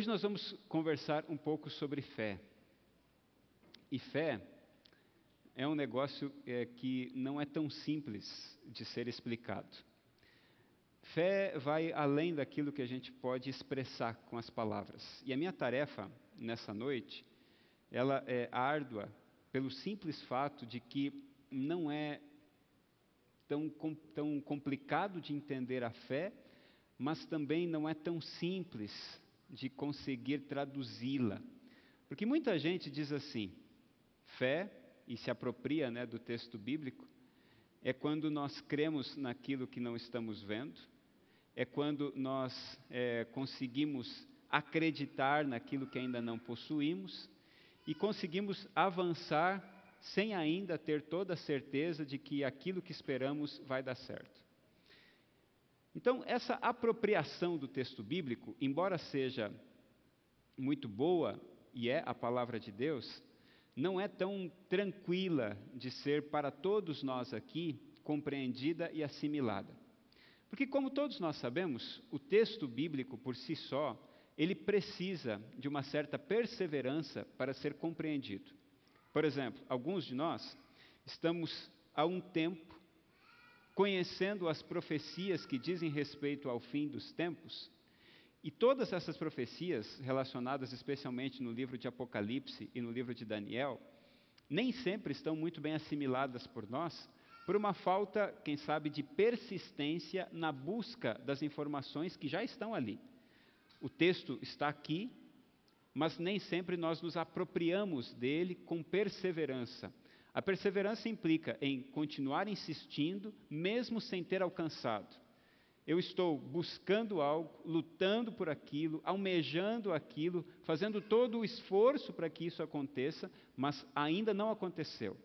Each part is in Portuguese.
Hoje nós vamos conversar um pouco sobre fé. E fé é um negócio é, que não é tão simples de ser explicado. Fé vai além daquilo que a gente pode expressar com as palavras. E a minha tarefa nessa noite, ela é árdua pelo simples fato de que não é tão, tão complicado de entender a fé, mas também não é tão simples de conseguir traduzi-la. Porque muita gente diz assim: fé, e se apropria né, do texto bíblico, é quando nós cremos naquilo que não estamos vendo, é quando nós é, conseguimos acreditar naquilo que ainda não possuímos e conseguimos avançar sem ainda ter toda a certeza de que aquilo que esperamos vai dar certo. Então, essa apropriação do texto bíblico, embora seja muito boa e é a palavra de Deus, não é tão tranquila de ser para todos nós aqui compreendida e assimilada. Porque, como todos nós sabemos, o texto bíblico por si só, ele precisa de uma certa perseverança para ser compreendido. Por exemplo, alguns de nós estamos há um tempo conhecendo as profecias que dizem respeito ao fim dos tempos, e todas essas profecias, relacionadas especialmente no livro de Apocalipse e no livro de Daniel, nem sempre estão muito bem assimiladas por nós, por uma falta, quem sabe, de persistência na busca das informações que já estão ali. O texto está aqui, mas nem sempre nós nos apropriamos dele com perseverança. A perseverança implica em continuar insistindo, mesmo sem ter alcançado. Eu estou buscando algo, lutando por aquilo, almejando aquilo, fazendo todo o esforço para que isso aconteça, mas ainda não aconteceu.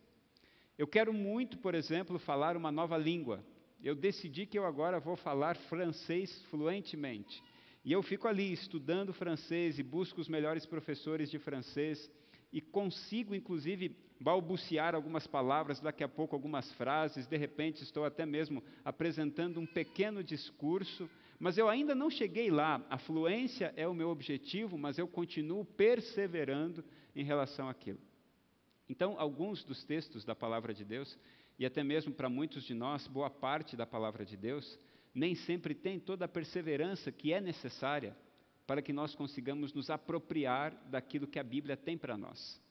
Eu quero muito, por exemplo, falar uma nova língua. Eu decidi que eu agora vou falar francês fluentemente. E eu fico ali estudando francês e busco os melhores professores de francês e consigo, inclusive, balbuciar algumas palavras, daqui a pouco algumas frases, de repente estou até mesmo apresentando um pequeno discurso, mas eu ainda não cheguei lá. A fluência é o meu objetivo, mas eu continuo perseverando em relação àquilo. Então, alguns dos textos da palavra de Deus, e até mesmo para muitos de nós, boa parte da palavra de Deus, nem sempre tem toda a perseverança que é necessária para que nós consigamos nos apropriar daquilo que a Bíblia tem para nós.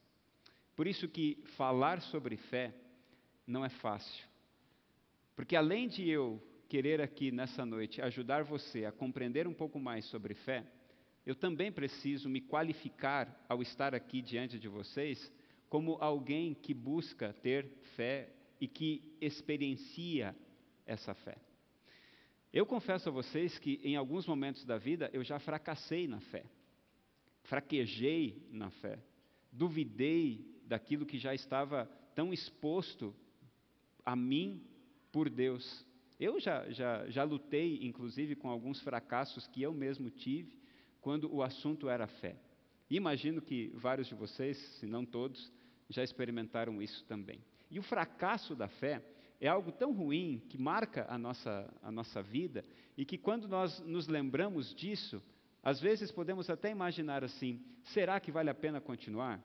Por isso que falar sobre fé não é fácil. Porque além de eu querer aqui nessa noite ajudar você a compreender um pouco mais sobre fé, eu também preciso me qualificar ao estar aqui diante de vocês como alguém que busca ter fé e que experiencia essa fé. Eu confesso a vocês que em alguns momentos da vida eu já fracassei na fé, fraquejei na fé, duvidei daquilo que já estava tão exposto a mim por Deus. Eu já, já, já lutei, inclusive, com alguns fracassos que eu mesmo tive quando o assunto era fé. Imagino que vários de vocês, se não todos, já experimentaram isso também. E o fracasso da fé é algo tão ruim que marca a nossa, a nossa vida e que quando nós nos lembramos disso, às vezes podemos até imaginar assim: será que vale a pena continuar?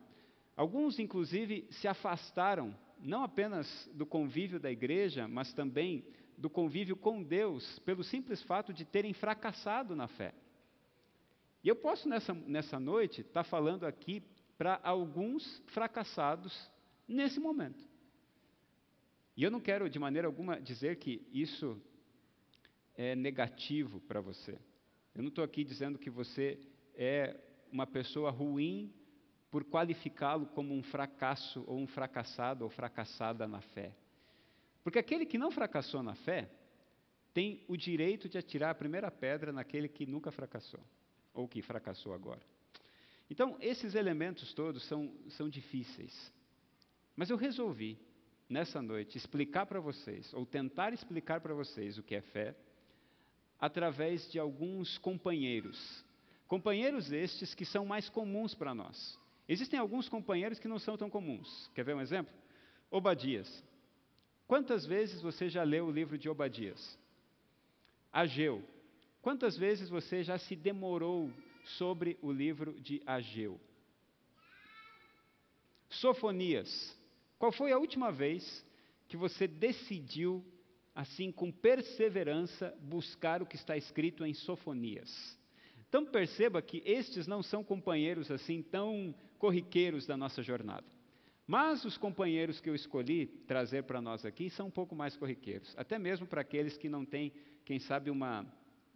Alguns, inclusive, se afastaram não apenas do convívio da igreja, mas também do convívio com Deus, pelo simples fato de terem fracassado na fé. E eu posso nessa, nessa noite estar tá falando aqui para alguns fracassados nesse momento. E eu não quero de maneira alguma dizer que isso é negativo para você. Eu não estou aqui dizendo que você é uma pessoa ruim por qualificá-lo como um fracasso ou um fracassado ou fracassada na fé. Porque aquele que não fracassou na fé tem o direito de atirar a primeira pedra naquele que nunca fracassou ou que fracassou agora. Então, esses elementos todos são, são difíceis. Mas eu resolvi nessa noite, explicar para vocês, ou tentar explicar para vocês o que é fé, através de alguns companheiros. Companheiros estes que são mais comuns para nós. Existem alguns companheiros que não são tão comuns. Quer ver um exemplo? Obadias. Quantas vezes você já leu o livro de Obadias? Ageu. Quantas vezes você já se demorou sobre o livro de Ageu. Sofonias. Qual foi a última vez que você decidiu, assim, com perseverança, buscar o que está escrito em Sofonias? Então perceba que estes não são companheiros assim tão corriqueiros da nossa jornada. Mas os companheiros que eu escolhi trazer para nós aqui são um pouco mais corriqueiros, até mesmo para aqueles que não têm, quem sabe, uma,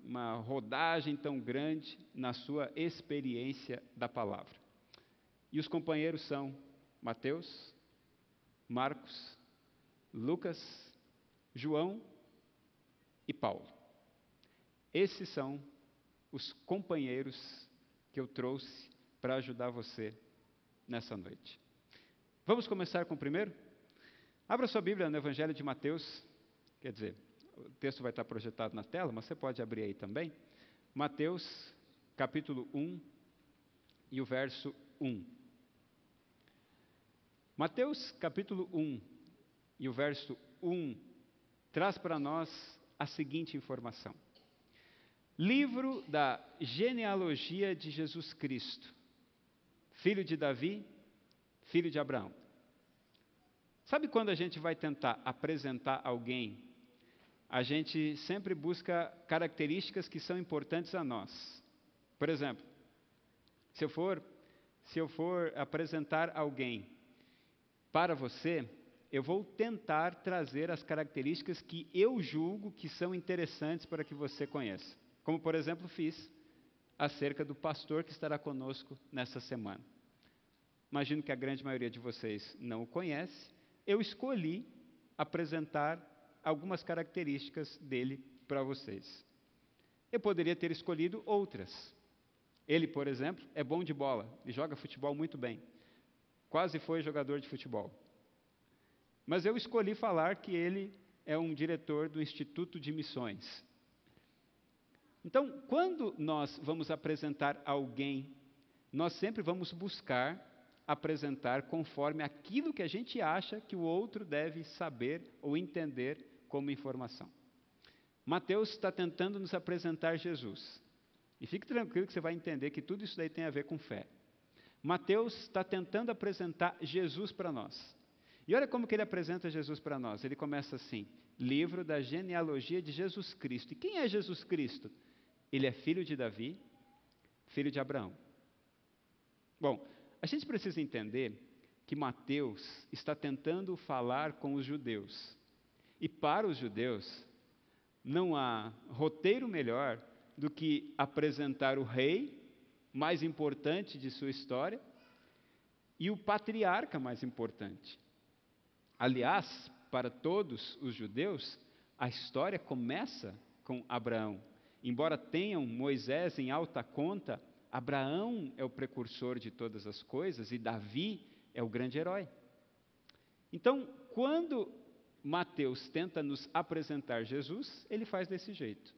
uma rodagem tão grande na sua experiência da palavra. E os companheiros são Mateus, Marcos, Lucas, João e Paulo. Esses são os companheiros que eu trouxe para ajudar você nessa noite. Vamos começar com o primeiro? Abra sua Bíblia no Evangelho de Mateus, quer dizer, o texto vai estar projetado na tela, mas você pode abrir aí também. Mateus, capítulo 1 e o verso 1. Mateus, capítulo 1 e o verso 1 traz para nós a seguinte informação. Livro da genealogia de Jesus Cristo, filho de Davi, filho de Abraão. Sabe quando a gente vai tentar apresentar alguém, a gente sempre busca características que são importantes a nós. Por exemplo, se eu for, se eu for apresentar alguém para você, eu vou tentar trazer as características que eu julgo que são interessantes para que você conheça como por exemplo fiz acerca do pastor que estará conosco nessa semana. Imagino que a grande maioria de vocês não o conhece. Eu escolhi apresentar algumas características dele para vocês. Eu poderia ter escolhido outras. Ele, por exemplo, é bom de bola e joga futebol muito bem. Quase foi jogador de futebol. Mas eu escolhi falar que ele é um diretor do Instituto de Missões. Então, quando nós vamos apresentar alguém, nós sempre vamos buscar apresentar conforme aquilo que a gente acha que o outro deve saber ou entender como informação. Mateus está tentando nos apresentar Jesus. E fique tranquilo que você vai entender que tudo isso daí tem a ver com fé. Mateus está tentando apresentar Jesus para nós. E olha como que ele apresenta Jesus para nós. Ele começa assim: livro da genealogia de Jesus Cristo. E quem é Jesus Cristo? Ele é filho de Davi, filho de Abraão. Bom, a gente precisa entender que Mateus está tentando falar com os judeus. E para os judeus, não há roteiro melhor do que apresentar o rei mais importante de sua história e o patriarca mais importante. Aliás, para todos os judeus, a história começa com Abraão. Embora tenham Moisés em alta conta, Abraão é o precursor de todas as coisas e Davi é o grande herói. Então, quando Mateus tenta nos apresentar Jesus, ele faz desse jeito.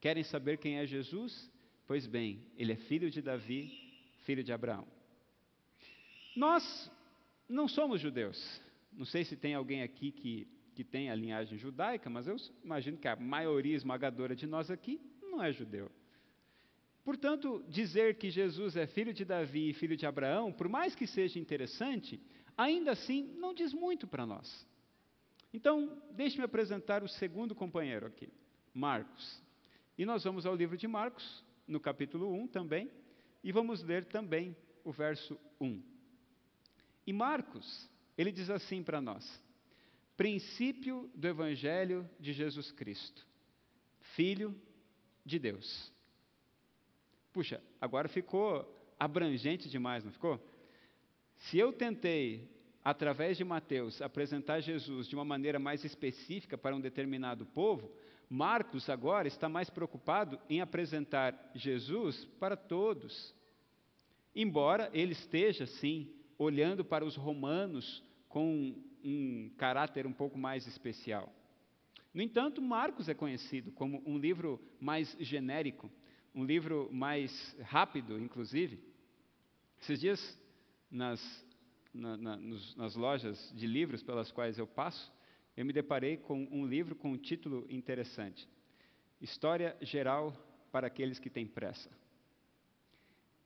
Querem saber quem é Jesus? Pois bem, ele é filho de Davi, filho de Abraão. Nós não somos judeus. Não sei se tem alguém aqui que, que tem a linhagem judaica, mas eu imagino que a maioria esmagadora de nós aqui não é judeu. Portanto, dizer que Jesus é filho de Davi e filho de Abraão, por mais que seja interessante, ainda assim não diz muito para nós. Então, deixe-me apresentar o segundo companheiro aqui, Marcos. E nós vamos ao livro de Marcos, no capítulo 1 também, e vamos ler também o verso 1. E Marcos, ele diz assim para nós: princípio do Evangelho de Jesus Cristo, Filho de Deus. Puxa, agora ficou abrangente demais, não ficou? Se eu tentei, através de Mateus, apresentar Jesus de uma maneira mais específica para um determinado povo, Marcos agora está mais preocupado em apresentar Jesus para todos. Embora ele esteja, sim, olhando para os romanos com um caráter um pouco mais especial. No entanto, Marcos é conhecido como um livro mais genérico, um livro mais rápido, inclusive. Esses dias, nas, na, na, nos, nas lojas de livros pelas quais eu passo, eu me deparei com um livro com um título interessante: História Geral para aqueles que têm pressa.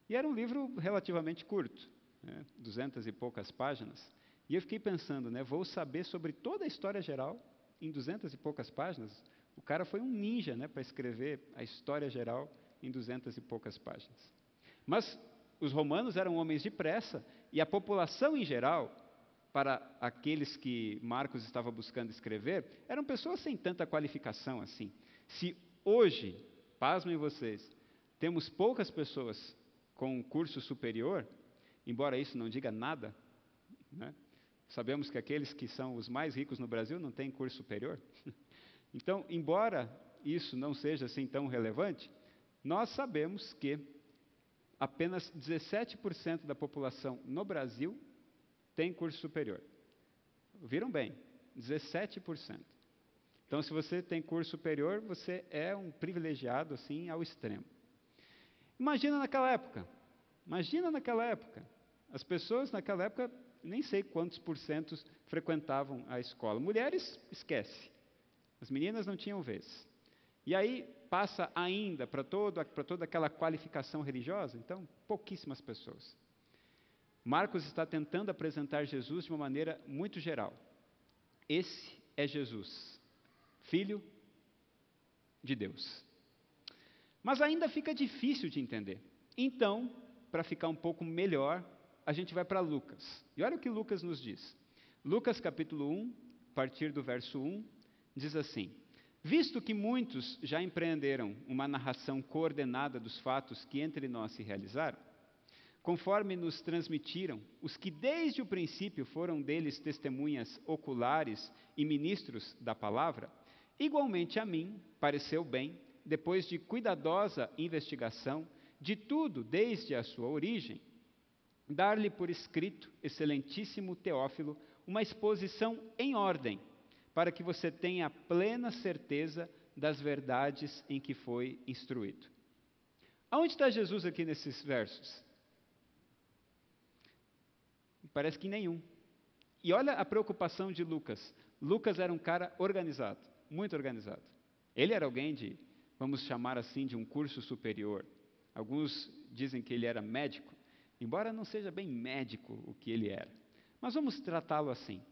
E era um livro relativamente curto, né, duzentas e poucas páginas. E eu fiquei pensando, né, vou saber sobre toda a história geral em duzentas e poucas páginas. O cara foi um ninja né, para escrever a história geral em duzentas e poucas páginas. Mas os romanos eram homens de pressa e a população em geral, para aqueles que Marcos estava buscando escrever, eram pessoas sem tanta qualificação assim. Se hoje, pasmem vocês, temos poucas pessoas com curso superior, embora isso não diga nada, né? Sabemos que aqueles que são os mais ricos no Brasil não têm curso superior. Então, embora isso não seja assim tão relevante, nós sabemos que apenas 17% da população no Brasil tem curso superior. Viram bem? 17%. Então, se você tem curso superior, você é um privilegiado assim ao extremo. Imagina naquela época. Imagina naquela época. As pessoas naquela época, nem sei quantos por cento frequentavam a escola. Mulheres, esquece. As meninas não tinham vez. E aí passa ainda para toda aquela qualificação religiosa, então, pouquíssimas pessoas. Marcos está tentando apresentar Jesus de uma maneira muito geral. Esse é Jesus, Filho de Deus. Mas ainda fica difícil de entender. Então, para ficar um pouco melhor, a gente vai para Lucas. E olha o que Lucas nos diz. Lucas capítulo 1, a partir do verso 1, diz assim: Visto que muitos já empreenderam uma narração coordenada dos fatos que entre nós se realizaram, conforme nos transmitiram os que desde o princípio foram deles testemunhas oculares e ministros da palavra, igualmente a mim pareceu bem depois de cuidadosa investigação de tudo desde a sua origem, dar-lhe por escrito, excelentíssimo Teófilo, uma exposição em ordem, para que você tenha plena certeza das verdades em que foi instruído. Aonde está Jesus aqui nesses versos? Parece que nenhum. E olha a preocupação de Lucas. Lucas era um cara organizado, muito organizado. Ele era alguém de vamos chamar assim, de um curso superior. Alguns dizem que ele era médico, embora não seja bem médico o que ele era. Mas vamos tratá-lo assim.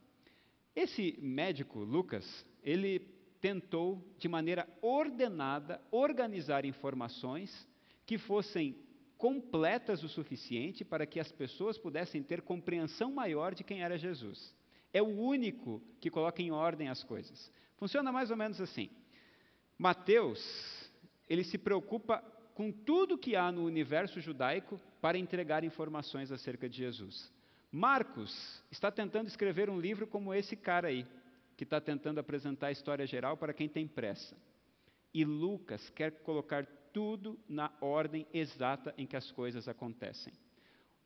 Esse médico, Lucas, ele tentou, de maneira ordenada, organizar informações que fossem completas o suficiente para que as pessoas pudessem ter compreensão maior de quem era Jesus. É o único que coloca em ordem as coisas. Funciona mais ou menos assim. Mateus ele se preocupa com tudo que há no universo judaico para entregar informações acerca de Jesus. Marcos está tentando escrever um livro como esse cara aí, que está tentando apresentar a história geral para quem tem pressa. E Lucas quer colocar tudo na ordem exata em que as coisas acontecem.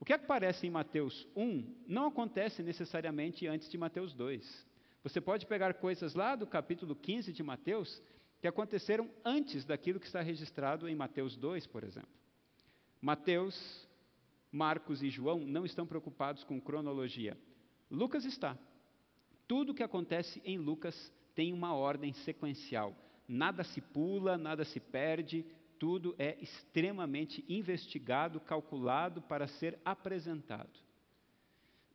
O que aparece em Mateus 1 não acontece necessariamente antes de Mateus 2. Você pode pegar coisas lá do capítulo 15 de Mateus que aconteceram antes daquilo que está registrado em Mateus 2, por exemplo. Mateus, Marcos e João não estão preocupados com cronologia. Lucas está. Tudo o que acontece em Lucas tem uma ordem sequencial. Nada se pula, nada se perde, tudo é extremamente investigado, calculado para ser apresentado.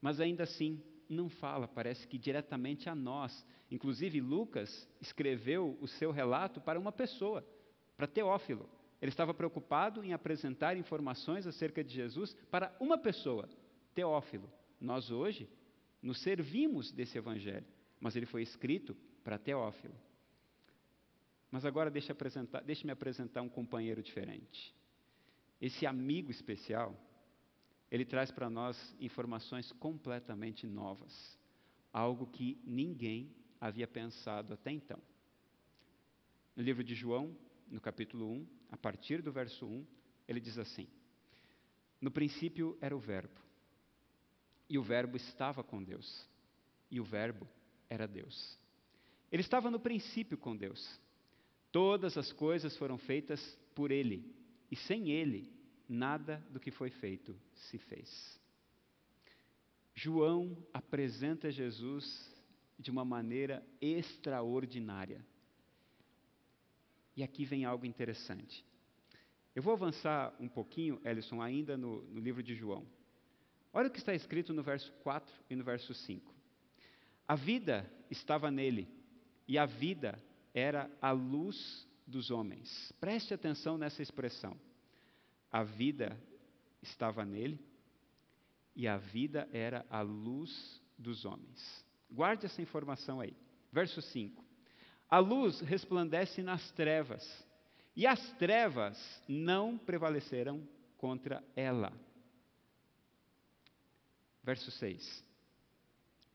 Mas ainda assim, não fala, parece que diretamente a nós. Inclusive, Lucas escreveu o seu relato para uma pessoa, para Teófilo. Ele estava preocupado em apresentar informações acerca de Jesus para uma pessoa, Teófilo. Nós hoje nos servimos desse evangelho, mas ele foi escrito para Teófilo. Mas agora deixe-me apresentar, apresentar um companheiro diferente. Esse amigo especial ele traz para nós informações completamente novas, algo que ninguém havia pensado até então. No livro de João, no capítulo 1, a partir do verso 1, ele diz assim: No princípio era o Verbo, e o Verbo estava com Deus, e o Verbo era Deus. Ele estava no princípio com Deus. Todas as coisas foram feitas por Ele, e sem Ele nada do que foi feito se fez. João apresenta Jesus de uma maneira extraordinária. E aqui vem algo interessante. Eu vou avançar um pouquinho, Ellison, ainda no, no livro de João. Olha o que está escrito no verso 4 e no verso 5. A vida estava nele, e a vida era a luz dos homens. Preste atenção nessa expressão. A vida estava nele, e a vida era a luz dos homens. Guarde essa informação aí. Verso 5. A luz resplandece nas trevas, e as trevas não prevaleceram contra ela. Verso 6.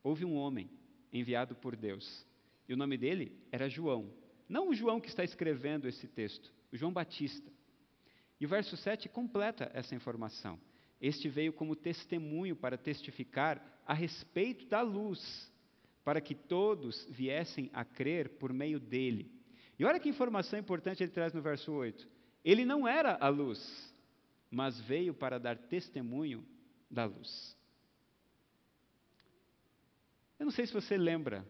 Houve um homem enviado por Deus, e o nome dele era João. Não o João que está escrevendo esse texto, o João Batista. E o verso 7 completa essa informação. Este veio como testemunho para testificar a respeito da luz, para que todos viessem a crer por meio dele. E olha que informação importante ele traz no verso 8. Ele não era a luz, mas veio para dar testemunho da luz. Eu não sei se você lembra,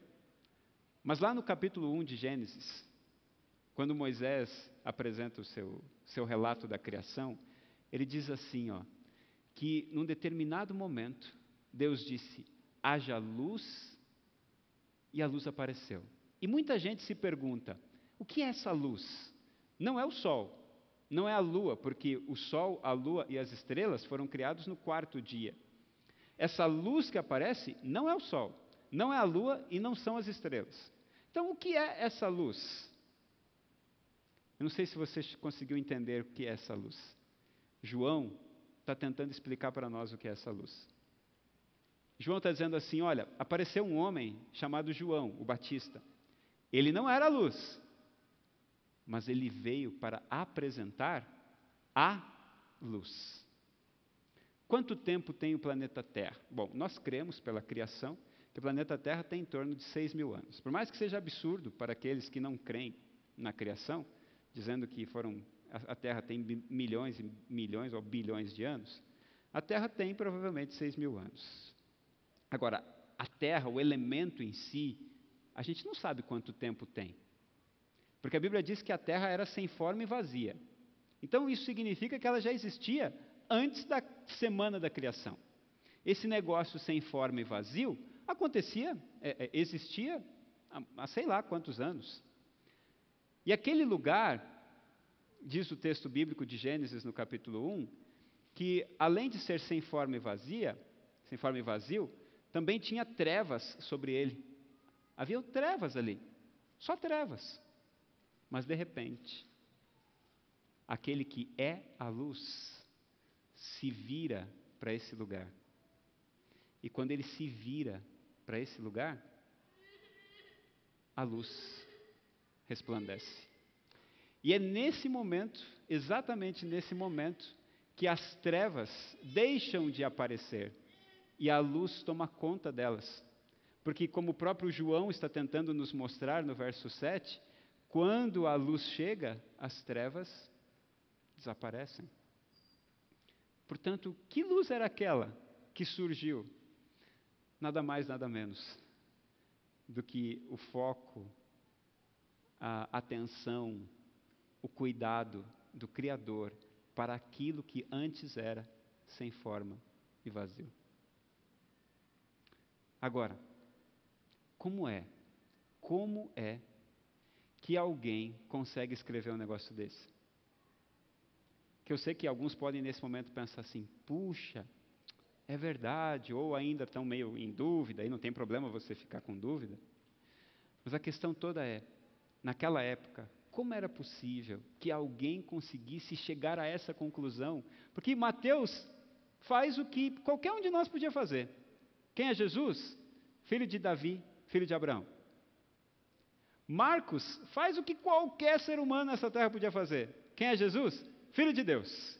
mas lá no capítulo 1 de Gênesis, quando Moisés apresenta o seu, seu relato da criação, ele diz assim, ó, que num determinado momento, Deus disse: haja luz e a luz apareceu. E muita gente se pergunta: o que é essa luz? Não é o sol, não é a lua, porque o sol, a lua e as estrelas foram criados no quarto dia. Essa luz que aparece não é o sol, não é a lua e não são as estrelas. Então, o que é essa luz? Eu não sei se você conseguiu entender o que é essa luz. João está tentando explicar para nós o que é essa luz. João está dizendo assim: olha, apareceu um homem chamado João, o Batista. Ele não era luz, mas ele veio para apresentar a luz. Quanto tempo tem o planeta Terra? Bom, nós cremos pela criação que o planeta Terra tem em torno de 6 mil anos. Por mais que seja absurdo para aqueles que não creem na criação, dizendo que foram a Terra tem milhões e milhões ou bilhões de anos, a Terra tem provavelmente 6 mil anos. Agora, a terra, o elemento em si, a gente não sabe quanto tempo tem. Porque a Bíblia diz que a terra era sem forma e vazia. Então, isso significa que ela já existia antes da semana da criação. Esse negócio sem forma e vazio acontecia, é, é, existia há, há sei lá quantos anos. E aquele lugar, diz o texto bíblico de Gênesis no capítulo 1, que além de ser sem forma e vazia, sem forma e vazio, também tinha trevas sobre ele. Havia trevas ali, só trevas. Mas de repente, aquele que é a luz se vira para esse lugar. E quando ele se vira para esse lugar, a luz resplandece. E é nesse momento, exatamente nesse momento, que as trevas deixam de aparecer e a luz toma conta delas. Porque, como o próprio João está tentando nos mostrar no verso 7, quando a luz chega, as trevas desaparecem. Portanto, que luz era aquela que surgiu? Nada mais, nada menos do que o foco, a atenção, o cuidado do Criador para aquilo que antes era sem forma e vazio. Agora, como é? Como é que alguém consegue escrever um negócio desse? Que eu sei que alguns podem nesse momento pensar assim: puxa, é verdade, ou ainda estão meio em dúvida, e não tem problema você ficar com dúvida. Mas a questão toda é: naquela época, como era possível que alguém conseguisse chegar a essa conclusão? Porque Mateus faz o que qualquer um de nós podia fazer. Quem é Jesus? Filho de Davi, filho de Abraão. Marcos faz o que qualquer ser humano nessa terra podia fazer. Quem é Jesus? Filho de Deus.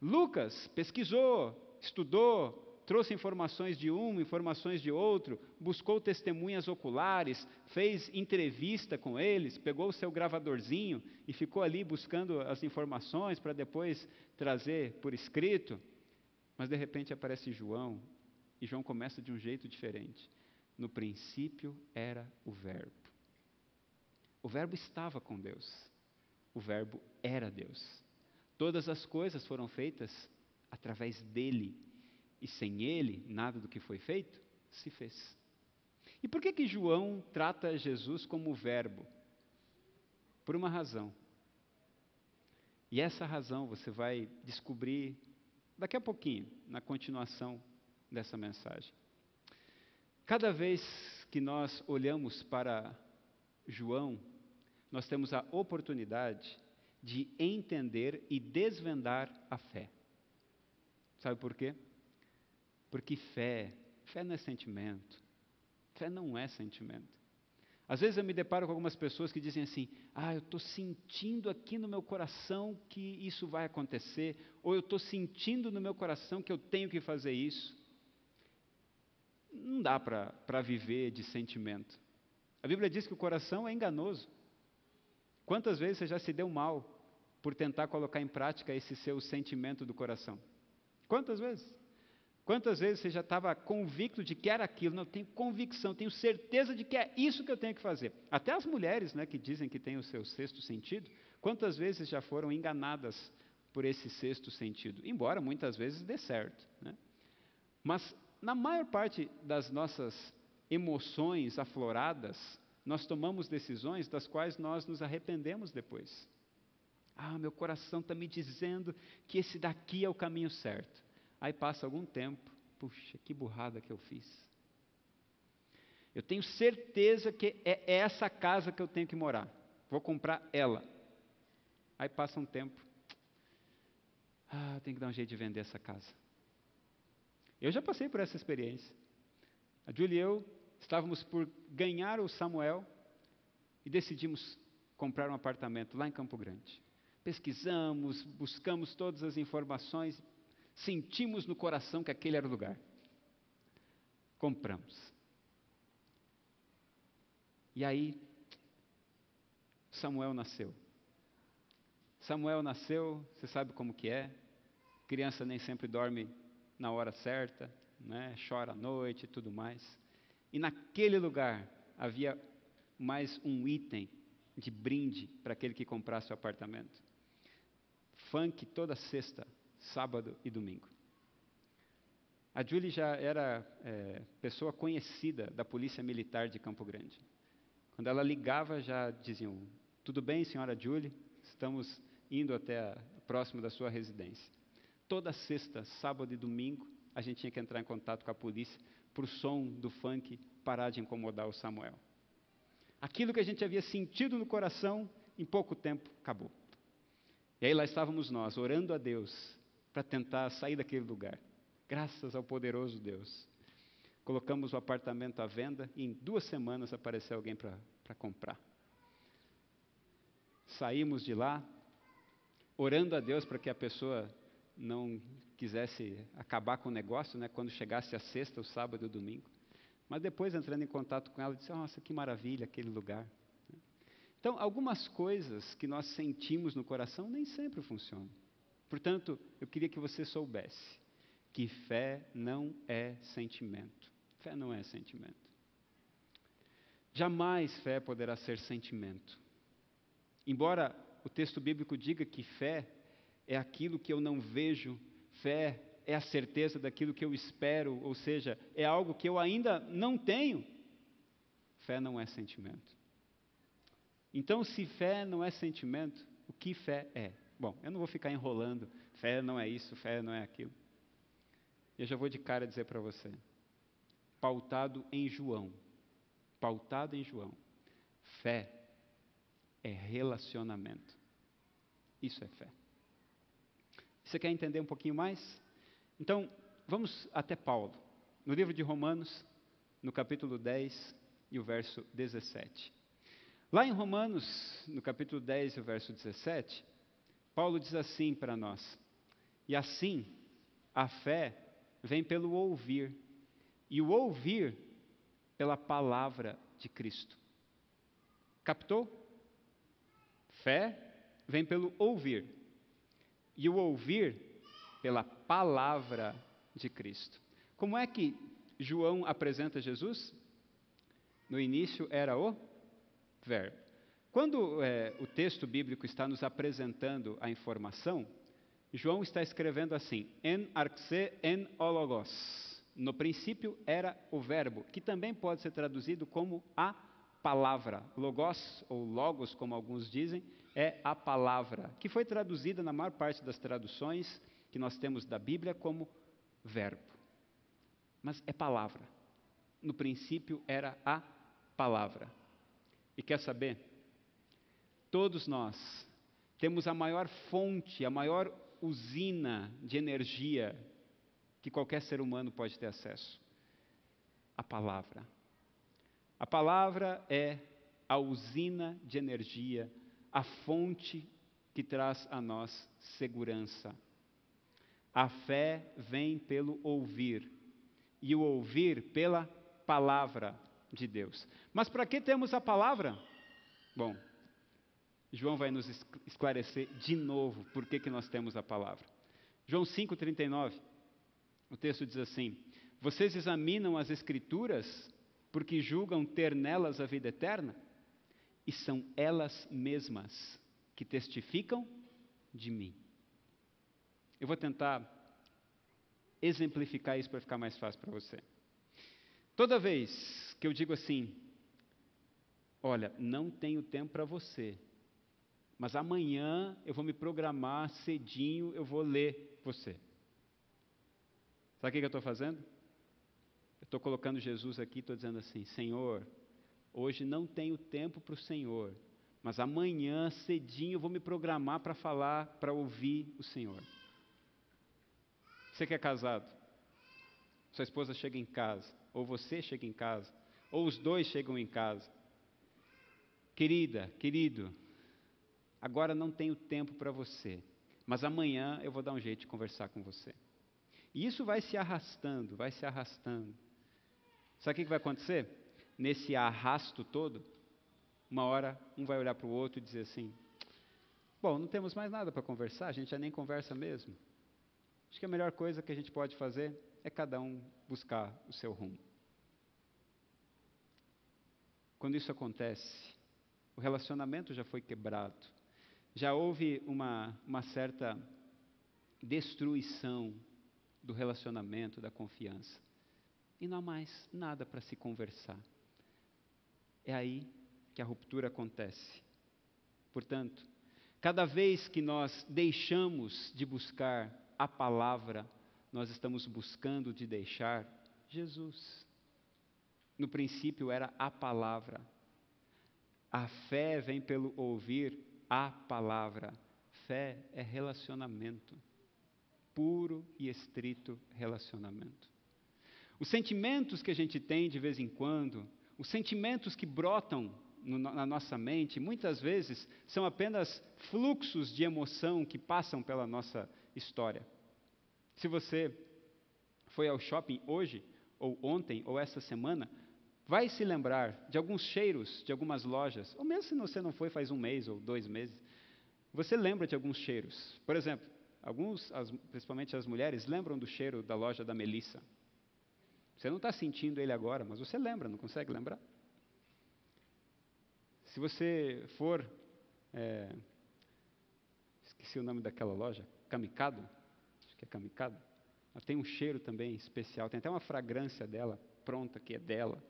Lucas pesquisou, estudou, trouxe informações de um, informações de outro, buscou testemunhas oculares, fez entrevista com eles, pegou o seu gravadorzinho e ficou ali buscando as informações para depois trazer por escrito. Mas de repente aparece João, e João começa de um jeito diferente. No princípio era o Verbo. O Verbo estava com Deus. O Verbo era Deus. Todas as coisas foram feitas através dele, e sem ele, nada do que foi feito se fez. E por que que João trata Jesus como Verbo? Por uma razão. E essa razão você vai descobrir daqui a pouquinho, na continuação dessa mensagem. Cada vez que nós olhamos para João, nós temos a oportunidade de entender e desvendar a fé. Sabe por quê? Porque fé, fé não é sentimento. Fé não é sentimento. Às vezes eu me deparo com algumas pessoas que dizem assim: ah, eu estou sentindo aqui no meu coração que isso vai acontecer, ou eu estou sentindo no meu coração que eu tenho que fazer isso. Não dá para viver de sentimento. A Bíblia diz que o coração é enganoso. Quantas vezes você já se deu mal por tentar colocar em prática esse seu sentimento do coração? Quantas vezes? Quantas vezes você já estava convicto de que era aquilo? Não, tenho convicção, tenho certeza de que é isso que eu tenho que fazer. Até as mulheres, né, que dizem que têm o seu sexto sentido, quantas vezes já foram enganadas por esse sexto sentido? Embora muitas vezes dê certo. Né? Mas na maior parte das nossas emoções afloradas, nós tomamos decisões das quais nós nos arrependemos depois. Ah, meu coração está me dizendo que esse daqui é o caminho certo. Aí passa algum tempo, puxa, que burrada que eu fiz. Eu tenho certeza que é essa casa que eu tenho que morar. Vou comprar ela. Aí passa um tempo. Ah, tem que dar um jeito de vender essa casa. Eu já passei por essa experiência. A Julie e eu estávamos por ganhar o Samuel e decidimos comprar um apartamento lá em Campo Grande. Pesquisamos, buscamos todas as informações, sentimos no coração que aquele era o lugar. Compramos. E aí, Samuel nasceu. Samuel nasceu, você sabe como que é. Criança nem sempre dorme na hora certa, né? chora à noite e tudo mais. E naquele lugar havia mais um item de brinde para aquele que comprasse o apartamento. Funk toda sexta, sábado e domingo. A Julie já era é, pessoa conhecida da Polícia Militar de Campo Grande. Quando ela ligava, já diziam: Tudo bem, senhora Julie? Estamos indo até a, próximo da sua residência. Toda sexta, sábado e domingo, a gente tinha que entrar em contato com a polícia para o som do funk parar de incomodar o Samuel. Aquilo que a gente havia sentido no coração, em pouco tempo, acabou. E aí lá estávamos nós, orando a Deus para tentar sair daquele lugar. Graças ao poderoso Deus. Colocamos o apartamento à venda e em duas semanas apareceu alguém para comprar. Saímos de lá, orando a Deus para que a pessoa não quisesse acabar com o negócio, né, quando chegasse a sexta, o sábado e o domingo. Mas depois, entrando em contato com ela, disse: Nossa, que maravilha aquele lugar. Então, algumas coisas que nós sentimos no coração nem sempre funcionam. Portanto, eu queria que você soubesse que fé não é sentimento. Fé não é sentimento. Jamais fé poderá ser sentimento. Embora o texto bíblico diga que fé é aquilo que eu não vejo, fé é a certeza daquilo que eu espero, ou seja, é algo que eu ainda não tenho. Fé não é sentimento. Então, se fé não é sentimento, o que fé é? Bom, eu não vou ficar enrolando, fé não é isso, fé não é aquilo. Eu já vou de cara dizer para você. Pautado em João, pautado em João, fé é relacionamento. Isso é fé. Você quer entender um pouquinho mais? Então, vamos até Paulo, no livro de Romanos, no capítulo 10 e o verso 17. Lá em Romanos, no capítulo 10 e o verso 17, Paulo diz assim para nós: E assim, a fé vem pelo ouvir, e o ouvir pela palavra de Cristo. Captou? Fé vem pelo ouvir e o ouvir pela palavra de Cristo. Como é que João apresenta Jesus? No início era o Verbo. Quando é, o texto bíblico está nos apresentando a informação, João está escrevendo assim: En arxe en ologos. No princípio era o verbo, que também pode ser traduzido como a palavra. Logos, ou logos, como alguns dizem, é a palavra, que foi traduzida na maior parte das traduções que nós temos da Bíblia como verbo. Mas é palavra. No princípio era a palavra. E quer saber? Todos nós temos a maior fonte, a maior usina de energia que qualquer ser humano pode ter acesso: a palavra. A palavra é a usina de energia, a fonte que traz a nós segurança. A fé vem pelo ouvir, e o ouvir pela palavra de Deus. Mas para que temos a palavra? Bom, João vai nos esclarecer de novo por que, que nós temos a palavra. João 5,39, o texto diz assim: Vocês examinam as Escrituras porque julgam ter nelas a vida eterna, e são elas mesmas que testificam de mim. Eu vou tentar exemplificar isso para ficar mais fácil para você. Toda vez que eu digo assim, olha, não tenho tempo para você, mas amanhã eu vou me programar cedinho, eu vou ler você. Sabe o que eu estou fazendo? Eu estou colocando Jesus aqui, estou dizendo assim: Senhor, hoje não tenho tempo para o Senhor, mas amanhã cedinho eu vou me programar para falar, para ouvir o Senhor. Você que é casado, sua esposa chega em casa, ou você chega em casa, ou os dois chegam em casa. Querida, querido, agora não tenho tempo para você, mas amanhã eu vou dar um jeito de conversar com você. E isso vai se arrastando, vai se arrastando. Sabe o que vai acontecer? Nesse arrasto todo, uma hora um vai olhar para o outro e dizer assim: Bom, não temos mais nada para conversar, a gente já nem conversa mesmo. Acho que a melhor coisa que a gente pode fazer é cada um buscar o seu rumo. Quando isso acontece, o relacionamento já foi quebrado, já houve uma, uma certa destruição do relacionamento, da confiança. E não há mais nada para se conversar. É aí que a ruptura acontece. Portanto, cada vez que nós deixamos de buscar a palavra, nós estamos buscando de deixar Jesus. No princípio era a palavra. A fé vem pelo ouvir a palavra. Fé é relacionamento, puro e estrito relacionamento. Os sentimentos que a gente tem de vez em quando, os sentimentos que brotam no, na nossa mente, muitas vezes são apenas fluxos de emoção que passam pela nossa história. Se você foi ao shopping hoje, ou ontem, ou essa semana, vai se lembrar de alguns cheiros de algumas lojas, ou mesmo se você não foi faz um mês ou dois meses, você lembra de alguns cheiros. Por exemplo, alguns, as, principalmente as mulheres, lembram do cheiro da loja da Melissa. Você não está sentindo ele agora, mas você lembra, não consegue lembrar? Se você for. É, esqueci o nome daquela loja, Kamikado, acho que é Kamikado. Ela tem um cheiro também especial, tem até uma fragrância dela pronta que é dela.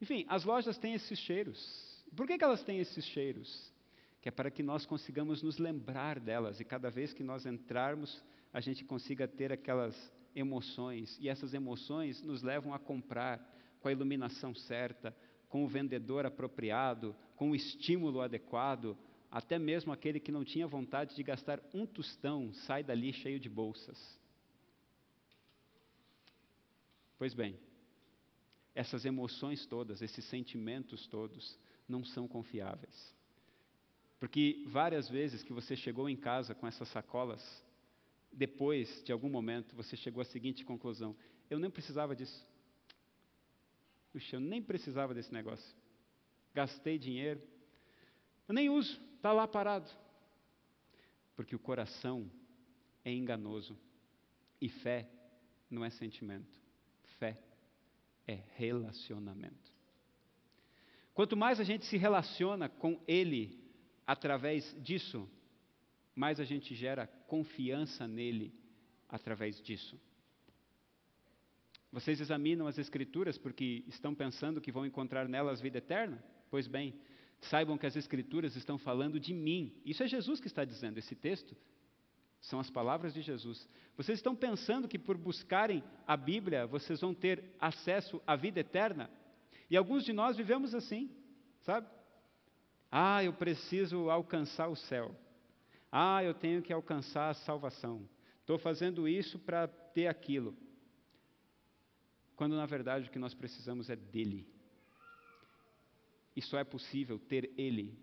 Enfim, as lojas têm esses cheiros. Por que, que elas têm esses cheiros? Que é para que nós consigamos nos lembrar delas e cada vez que nós entrarmos, a gente consiga ter aquelas emoções, e essas emoções nos levam a comprar com a iluminação certa, com o vendedor apropriado, com o estímulo adequado, até mesmo aquele que não tinha vontade de gastar um tostão sai dali cheio de bolsas. Pois bem, essas emoções todas, esses sentimentos todos, não são confiáveis. Porque várias vezes que você chegou em casa com essas sacolas depois de algum momento, você chegou à seguinte conclusão: eu nem precisava disso. Puxa, eu nem precisava desse negócio. Gastei dinheiro, eu nem uso, está lá parado. Porque o coração é enganoso e fé não é sentimento, fé é relacionamento. Quanto mais a gente se relaciona com Ele através disso, mais a gente gera confiança nele através disso. Vocês examinam as Escrituras porque estão pensando que vão encontrar nelas vida eterna? Pois bem, saibam que as Escrituras estão falando de mim. Isso é Jesus que está dizendo, esse texto são as palavras de Jesus. Vocês estão pensando que por buscarem a Bíblia vocês vão ter acesso à vida eterna? E alguns de nós vivemos assim, sabe? Ah, eu preciso alcançar o céu. Ah, eu tenho que alcançar a salvação. Estou fazendo isso para ter aquilo. Quando na verdade o que nós precisamos é dele. E só é possível ter ele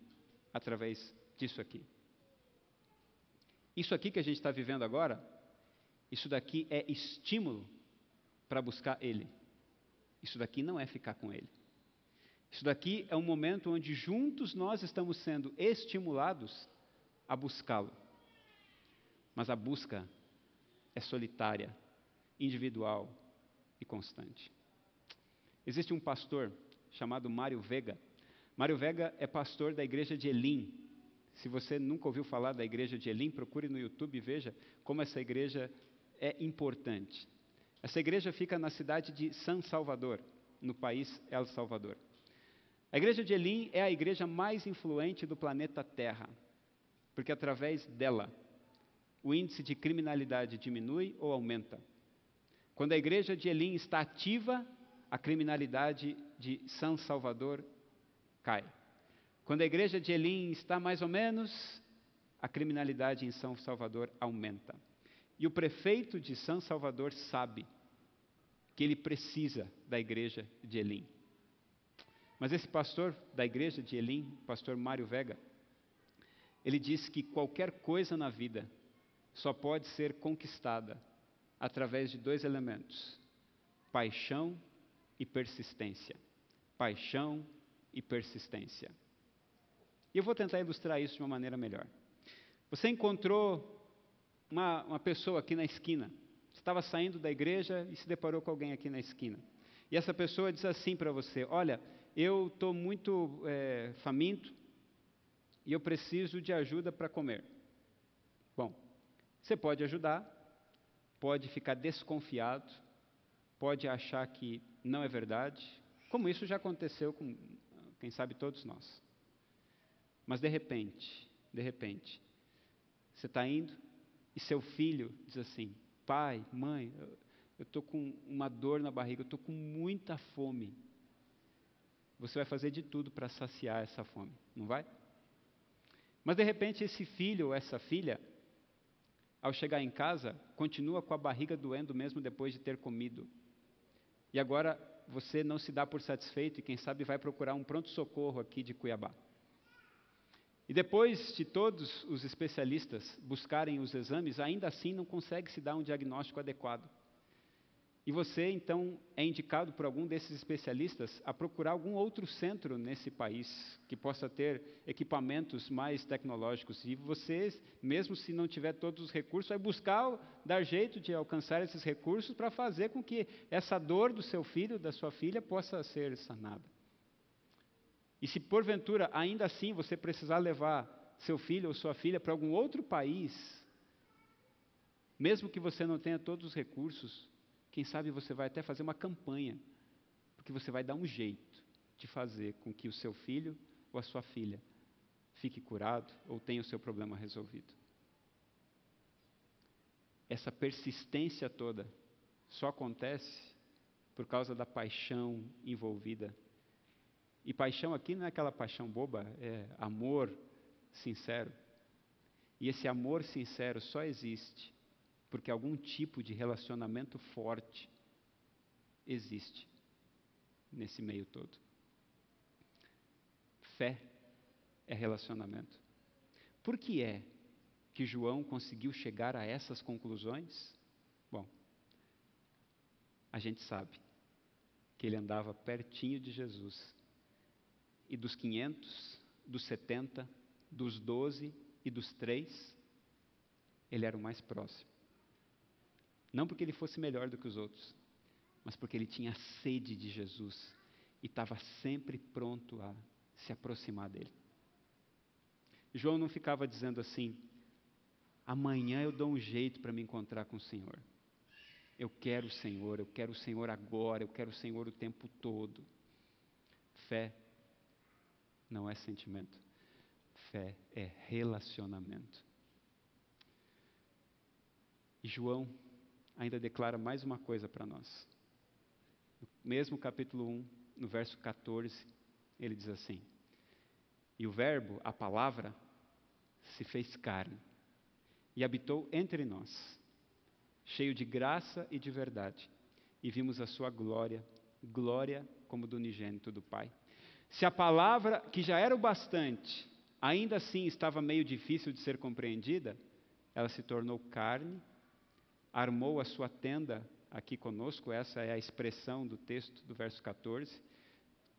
através disso aqui. Isso aqui que a gente está vivendo agora, isso daqui é estímulo para buscar ele. Isso daqui não é ficar com ele. Isso daqui é um momento onde juntos nós estamos sendo estimulados a buscá-lo. Mas a busca é solitária, individual e constante. Existe um pastor chamado Mário Vega. Mário Vega é pastor da igreja de Elim. Se você nunca ouviu falar da igreja de Elim, procure no YouTube e veja como essa igreja é importante. Essa igreja fica na cidade de San Salvador, no país El Salvador. A igreja de Elim é a igreja mais influente do planeta Terra, porque através dela o índice de criminalidade diminui ou aumenta. Quando a igreja de Elim está ativa, a criminalidade de São Salvador cai. Quando a igreja de Elim está mais ou menos, a criminalidade em São Salvador aumenta. E o prefeito de São Salvador sabe que ele precisa da igreja de Elim. Mas esse pastor da igreja de Elim, pastor Mário Vega, ele diz que qualquer coisa na vida só pode ser conquistada através de dois elementos: paixão e persistência. Paixão e persistência. E eu vou tentar ilustrar isso de uma maneira melhor. Você encontrou uma, uma pessoa aqui na esquina, estava saindo da igreja e se deparou com alguém aqui na esquina. E essa pessoa diz assim para você: Olha, eu estou muito é, faminto e eu preciso de ajuda para comer. Bom, você pode ajudar, pode ficar desconfiado, pode achar que não é verdade, como isso já aconteceu com, quem sabe, todos nós. Mas de repente, de repente, você está indo e seu filho diz assim: pai, mãe, eu estou com uma dor na barriga, eu estou com muita fome você vai fazer de tudo para saciar essa fome, não vai? Mas de repente esse filho ou essa filha, ao chegar em casa, continua com a barriga doendo mesmo depois de ter comido. E agora você não se dá por satisfeito e quem sabe vai procurar um pronto-socorro aqui de Cuiabá. E depois de todos os especialistas buscarem os exames, ainda assim não consegue se dar um diagnóstico adequado. E você, então, é indicado por algum desses especialistas a procurar algum outro centro nesse país que possa ter equipamentos mais tecnológicos. E você, mesmo se não tiver todos os recursos, vai buscar dar jeito de alcançar esses recursos para fazer com que essa dor do seu filho, da sua filha, possa ser sanada. E se porventura ainda assim você precisar levar seu filho ou sua filha para algum outro país, mesmo que você não tenha todos os recursos, quem sabe você vai até fazer uma campanha, porque você vai dar um jeito de fazer com que o seu filho ou a sua filha fique curado ou tenha o seu problema resolvido. Essa persistência toda só acontece por causa da paixão envolvida. E paixão aqui não é aquela paixão boba, é amor sincero. E esse amor sincero só existe porque algum tipo de relacionamento forte existe nesse meio todo. Fé é relacionamento. Por que é que João conseguiu chegar a essas conclusões? Bom, a gente sabe que ele andava pertinho de Jesus. E dos 500, dos 70, dos 12 e dos três, ele era o mais próximo. Não porque ele fosse melhor do que os outros, mas porque ele tinha sede de Jesus. e estava sempre pronto a se aproximar dele. João não ficava dizendo assim: amanhã eu dou um jeito para me encontrar com o Senhor. Eu quero o Senhor, eu quero o Senhor agora, eu quero o Senhor o tempo todo. Fé não é sentimento, fé é relacionamento. E João ainda declara mais uma coisa para nós. No mesmo capítulo 1, no verso 14, ele diz assim: E o Verbo, a palavra, se fez carne e habitou entre nós, cheio de graça e de verdade, e vimos a sua glória, glória como do unigênito do Pai. Se a palavra, que já era o bastante, ainda assim estava meio difícil de ser compreendida, ela se tornou carne, armou a sua tenda aqui conosco, essa é a expressão do texto do verso 14,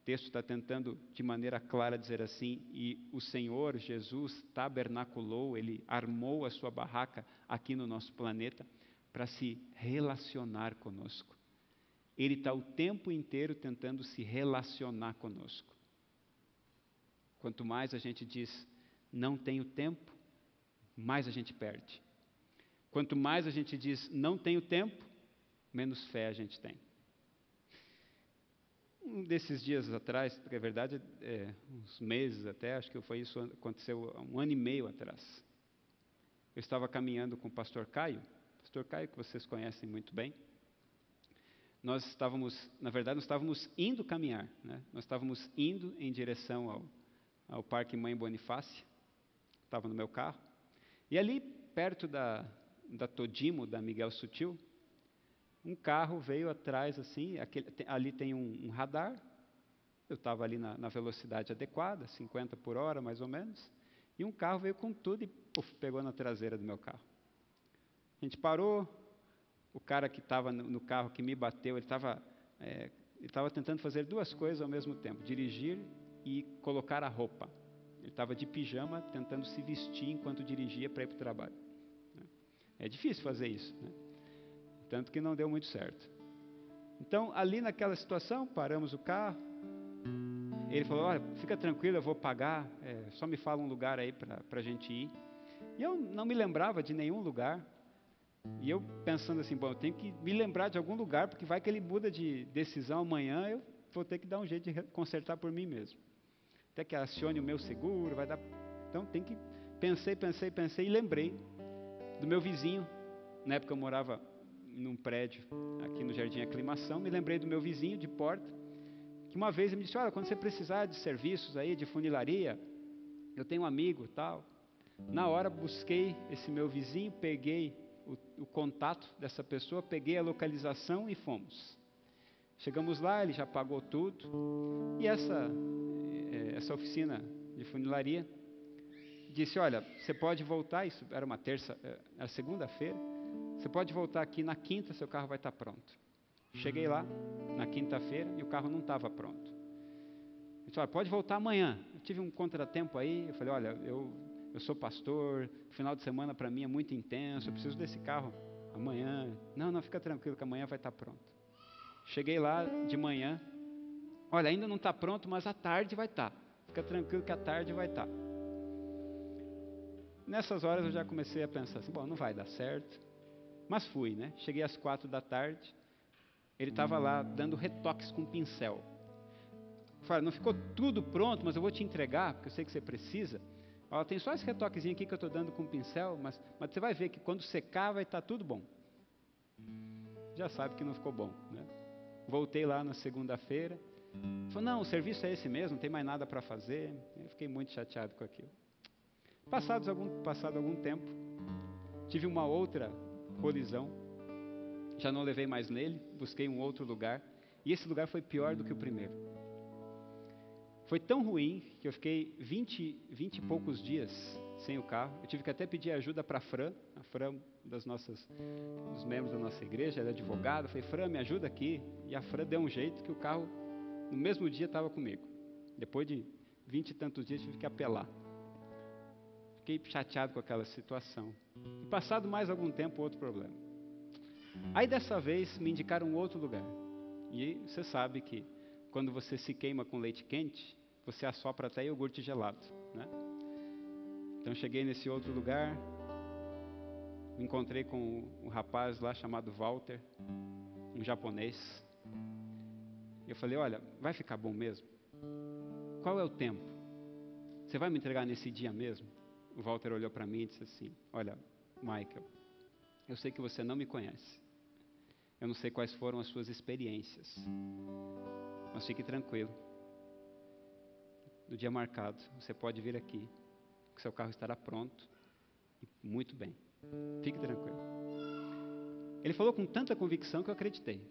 texto está tentando de maneira clara dizer assim: e o Senhor Jesus tabernaculou, ele armou a sua barraca aqui no nosso planeta para se relacionar conosco. Ele está o tempo inteiro tentando se relacionar conosco. Quanto mais a gente diz não tenho tempo, mais a gente perde. Quanto mais a gente diz não tenho tempo, menos fé a gente tem um desses dias atrás, porque é verdade, é, uns meses até, acho que foi isso aconteceu um ano e meio atrás. Eu estava caminhando com o pastor Caio, pastor Caio que vocês conhecem muito bem. Nós estávamos, na verdade, nós estávamos indo caminhar, né? Nós estávamos indo em direção ao, ao Parque Mãe Bonifácia. Estava no meu carro. E ali perto da da Todimo, da Miguel Sutil, um carro veio atrás assim, aquele, ali tem um, um radar, eu estava ali na, na, velocidade adequada, 50 por hora mais ou menos, e um carro veio com tudo e puff, pegou na traseira do meu carro. A gente parou, o cara que estava no, no, carro que me bateu, ele estava é, tentando fazer duas coisas ao mesmo tempo, dirigir e colocar a roupa. Ele estava de pijama, tentando se vestir enquanto dirigia para ir para o trabalho. É difícil fazer isso, né? Tanto que não deu muito certo. Então, ali naquela situação, paramos o carro. Ele falou: Olha, fica tranquilo, eu vou pagar. É, só me fala um lugar aí para a gente ir. E eu não me lembrava de nenhum lugar. E eu pensando assim: Bom, eu tenho que me lembrar de algum lugar, porque vai que ele muda de decisão amanhã, eu vou ter que dar um jeito de consertar por mim mesmo. Até que acione o meu seguro, vai dar. Então, tem que. Pensei, pensei, pensei e lembrei do meu vizinho. Na época eu morava num prédio aqui no Jardim Aclimação, me lembrei do meu vizinho de porta, que uma vez ele me disse: Olha, quando você precisar de serviços aí, de funilaria, eu tenho um amigo tal. Na hora busquei esse meu vizinho, peguei o, o contato dessa pessoa, peguei a localização e fomos. Chegamos lá, ele já pagou tudo, e essa, eh, essa oficina de funilaria disse: Olha, você pode voltar. Isso era uma terça, eh, era segunda-feira. Você pode voltar aqui na quinta, seu carro vai estar pronto. Cheguei lá na quinta-feira e o carro não estava pronto. Ele disse, olha, pode voltar amanhã. Eu tive um contratempo aí, eu falei, olha, eu, eu sou pastor, final de semana para mim é muito intenso, eu preciso desse carro amanhã. Não, não, fica tranquilo que amanhã vai estar pronto. Cheguei lá de manhã, olha, ainda não está pronto, mas à tarde vai estar. Fica tranquilo que à tarde vai estar. Nessas horas eu já comecei a pensar assim, bom, não vai dar certo. Mas fui, né? Cheguei às quatro da tarde, ele estava lá dando retoques com pincel. Falei, não ficou tudo pronto, mas eu vou te entregar, porque eu sei que você precisa. Ó, tem só esse retoquezinho aqui que eu estou dando com pincel, mas, mas você vai ver que quando secar vai estar tá tudo bom. Já sabe que não ficou bom, né? Voltei lá na segunda-feira. Falei, não, o serviço é esse mesmo, não tem mais nada para fazer. Eu fiquei muito chateado com aquilo. Passados algum, passado algum tempo, tive uma outra colisão. Já não levei mais nele, busquei um outro lugar. E esse lugar foi pior do que o primeiro. Foi tão ruim que eu fiquei 20, 20 e poucos dias sem o carro. Eu tive que até pedir ajuda para a Fran, a Fran das nossas, dos membros da nossa igreja, ela é advogada. Falei, Fran, me ajuda aqui. E a Fran deu um jeito que o carro, no mesmo dia, estava comigo. Depois de vinte e tantos dias, tive que apelar. Fiquei chateado com aquela situação. E passado mais algum tempo, outro problema. Aí dessa vez me indicaram outro lugar. E você sabe que quando você se queima com leite quente, você assopra até iogurte gelado, né? Então cheguei nesse outro lugar, me encontrei com um rapaz lá chamado Walter, um japonês. Eu falei: Olha, vai ficar bom mesmo? Qual é o tempo? Você vai me entregar nesse dia mesmo? O Walter olhou para mim e disse assim: Olha, Michael, eu sei que você não me conhece. Eu não sei quais foram as suas experiências. Mas fique tranquilo. No dia marcado, você pode vir aqui, que seu carro estará pronto. Muito bem. Fique tranquilo. Ele falou com tanta convicção que eu acreditei.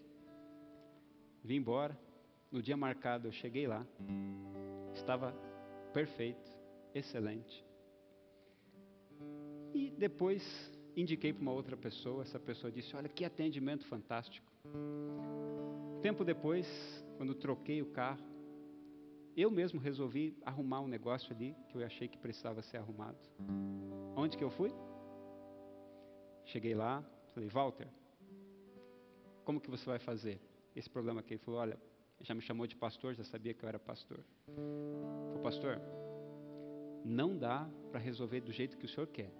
Vim embora. No dia marcado, eu cheguei lá. Estava perfeito, excelente. E depois indiquei para uma outra pessoa. Essa pessoa disse: Olha, que atendimento fantástico. Tempo depois, quando troquei o carro, eu mesmo resolvi arrumar um negócio ali que eu achei que precisava ser arrumado. Onde que eu fui? Cheguei lá, falei, Walter, como que você vai fazer esse problema aqui? Ele falou, olha, já me chamou de pastor, já sabia que eu era pastor. Falei, pastor, não dá para resolver do jeito que o senhor quer,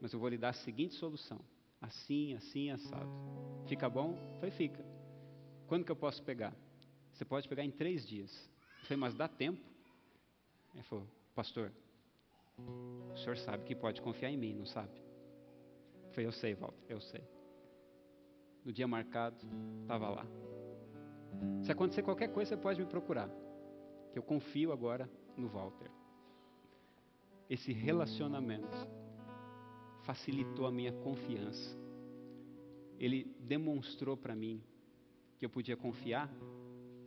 mas eu vou lhe dar a seguinte solução: assim, assim, assado. Fica bom? Falei, fica. Quando que eu posso pegar? Você pode pegar em três dias. Eu falei, mas dá tempo? Ele falou, pastor, o senhor sabe que pode confiar em mim, não sabe? Eu falei, eu sei, Walter, eu sei. No dia marcado, estava lá. Se acontecer qualquer coisa, você pode me procurar. Que eu confio agora no Walter. Esse relacionamento facilitou a minha confiança. Ele demonstrou para mim que eu podia confiar,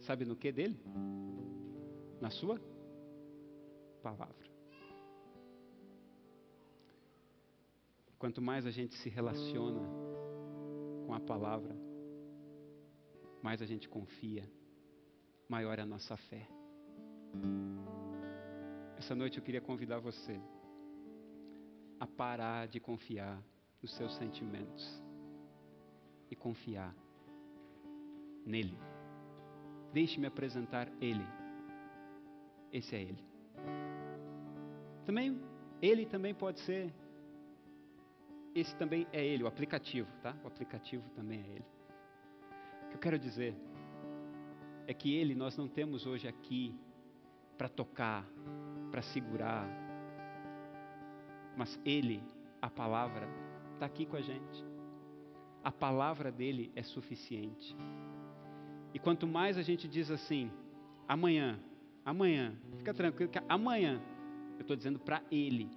sabe no que dele? Na sua palavra. Quanto mais a gente se relaciona com a palavra, mais a gente confia, maior é a nossa fé. Essa noite eu queria convidar você a parar de confiar nos seus sentimentos e confiar nele. Deixe-me apresentar ele. Esse é ele. Também, ele também pode ser. Esse também é ele, o aplicativo, tá? O aplicativo também é ele. O que eu quero dizer é que ele nós não temos hoje aqui para tocar, para segurar, mas ele, a palavra, está aqui com a gente. A palavra dele é suficiente. E quanto mais a gente diz assim, amanhã, amanhã, fica tranquilo que amanhã, eu estou dizendo para Ele,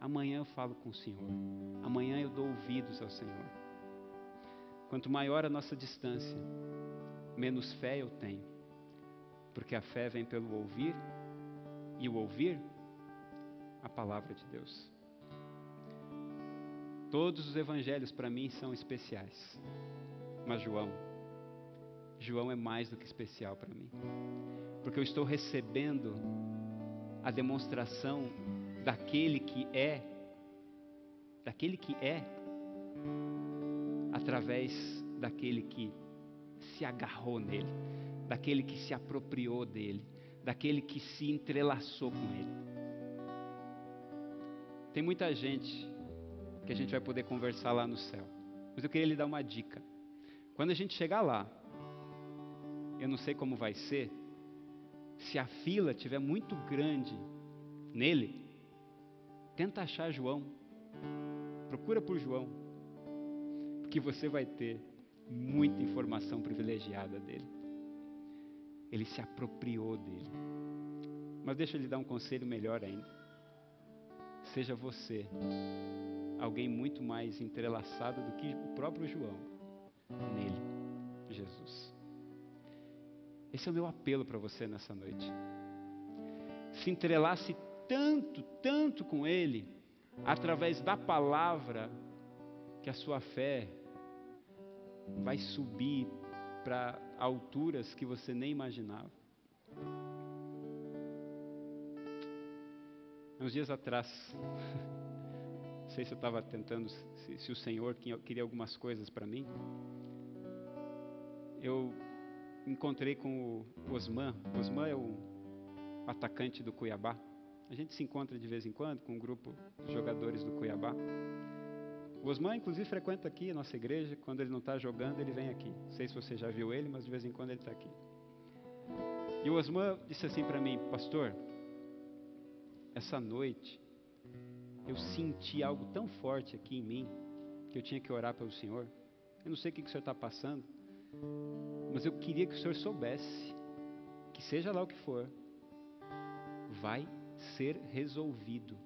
amanhã eu falo com o Senhor, amanhã eu dou ouvidos ao Senhor. Quanto maior a nossa distância, menos fé eu tenho, porque a fé vem pelo ouvir, e o ouvir, a palavra de Deus. Todos os evangelhos para mim são especiais, mas João, João é mais do que especial para mim, porque eu estou recebendo a demonstração daquele que é, daquele que é, através daquele que se agarrou nele, daquele que se apropriou dele, daquele que se entrelaçou com ele. Tem muita gente que a gente vai poder conversar lá no céu, mas eu queria lhe dar uma dica. Quando a gente chegar lá, eu não sei como vai ser, se a fila tiver muito grande nele, tenta achar João. Procura por João. Porque você vai ter muita informação privilegiada dele. Ele se apropriou dele. Mas deixa eu lhe dar um conselho melhor ainda. Seja você alguém muito mais entrelaçado do que o próprio João nele, Jesus. Esse é o meu apelo para você nessa noite. Se entrelace tanto, tanto com Ele, através da palavra, que a sua fé vai subir para alturas que você nem imaginava. Uns dias atrás, não sei se eu estava tentando, se, se, o Senhor queria algumas coisas para mim. Eu encontrei com o Osman. Osman é o atacante do Cuiabá. A gente se encontra de vez em quando com um grupo de jogadores do Cuiabá. O Osman, inclusive, frequenta aqui a nossa igreja. Quando ele não está jogando, ele vem aqui. Não sei se você já viu ele, mas de vez em quando ele está aqui. E o Osman disse assim para mim, pastor, essa noite eu senti algo tão forte aqui em mim que eu tinha que orar pelo Senhor. Eu não sei o que, que o Senhor está passando, mas eu queria que o Senhor soubesse que, seja lá o que for, vai ser resolvido.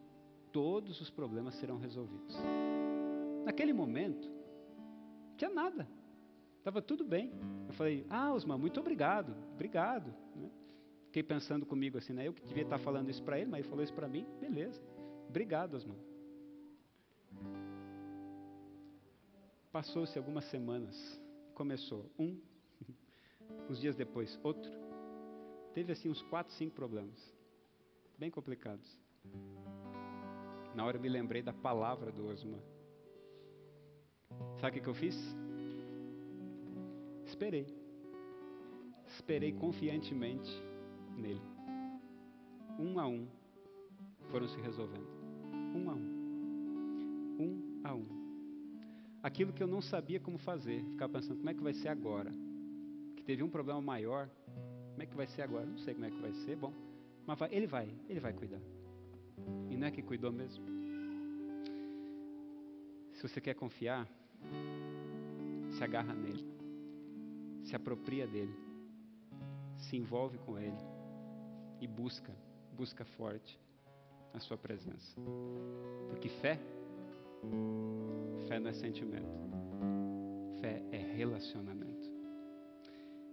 Todos os problemas serão resolvidos. Naquele momento, não tinha nada. Estava tudo bem. Eu falei, ah, Osman, muito obrigado, obrigado. Né? Fiquei pensando comigo assim, né? Eu que devia estar falando isso para ele, mas ele falou isso para mim, beleza. Obrigado, Osman. Passou-se algumas semanas, começou um, uns dias depois outro. Teve assim uns quatro, cinco problemas, bem complicados. Na hora eu me lembrei da palavra do Osman. Sabe o que eu fiz? Esperei. Esperei confiantemente nele. Um a um foram se resolvendo. Um a um. Um a um. Aquilo que eu não sabia como fazer, ficar pensando como é que vai ser agora. Que teve um problema maior, como é que vai ser agora? Não sei como é que vai ser, bom. Mas vai, ele vai, ele vai cuidar. E não é que cuidou mesmo? Se você quer confiar, se agarra nele, se apropria dele, se envolve com ele e busca, busca forte a sua presença. Porque fé, fé não é sentimento, fé é relacionamento.